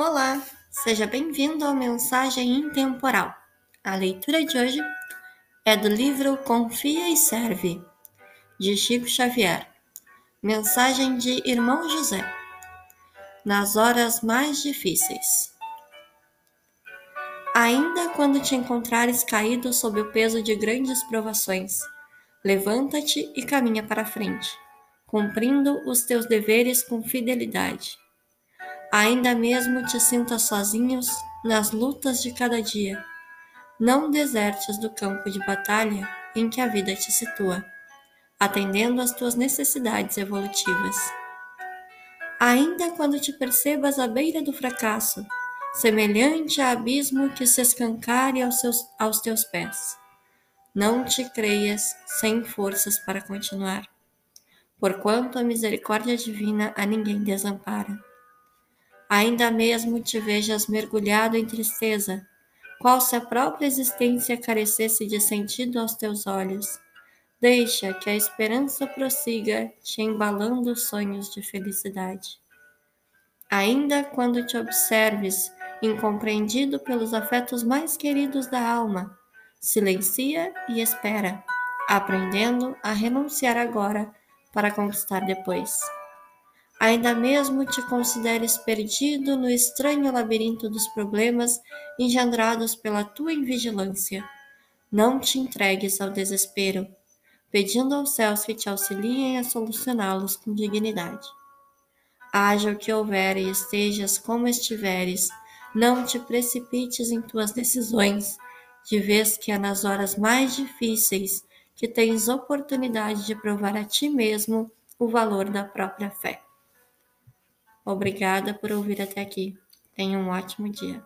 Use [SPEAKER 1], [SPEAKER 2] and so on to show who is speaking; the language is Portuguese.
[SPEAKER 1] Olá, seja bem-vindo ao Mensagem Intemporal. A leitura de hoje é do livro Confia e Serve, de Chico Xavier. Mensagem de Irmão José. Nas horas mais difíceis. Ainda quando te encontrares caído sob o peso de grandes provações, levanta-te e caminha para frente, cumprindo os teus deveres com fidelidade Ainda mesmo te sintas sozinhos nas lutas de cada dia. Não desertes do campo de batalha em que a vida te situa, atendendo às tuas necessidades evolutivas. Ainda quando te percebas à beira do fracasso, semelhante a abismo que se escancare aos, seus, aos teus pés, não te creias sem forças para continuar, porquanto a misericórdia divina a ninguém desampara ainda mesmo te vejas mergulhado em tristeza, qual se a própria existência carecesse de sentido aos teus olhos. Deixa que a esperança prossiga, te embalando sonhos de felicidade. Ainda quando te observes incompreendido pelos afetos mais queridos da alma, silencia e espera, aprendendo a renunciar agora para conquistar depois ainda mesmo te consideres perdido no estranho labirinto dos problemas engendrados pela tua invigilância. Não te entregues ao desespero, pedindo aos céus que te auxiliem a solucioná-los com dignidade. Haja o que houver e estejas como estiveres, não te precipites em tuas decisões, de vez que é nas horas mais difíceis que tens oportunidade de provar a ti mesmo o valor da própria fé. Obrigada por ouvir até aqui. Tenha um ótimo dia.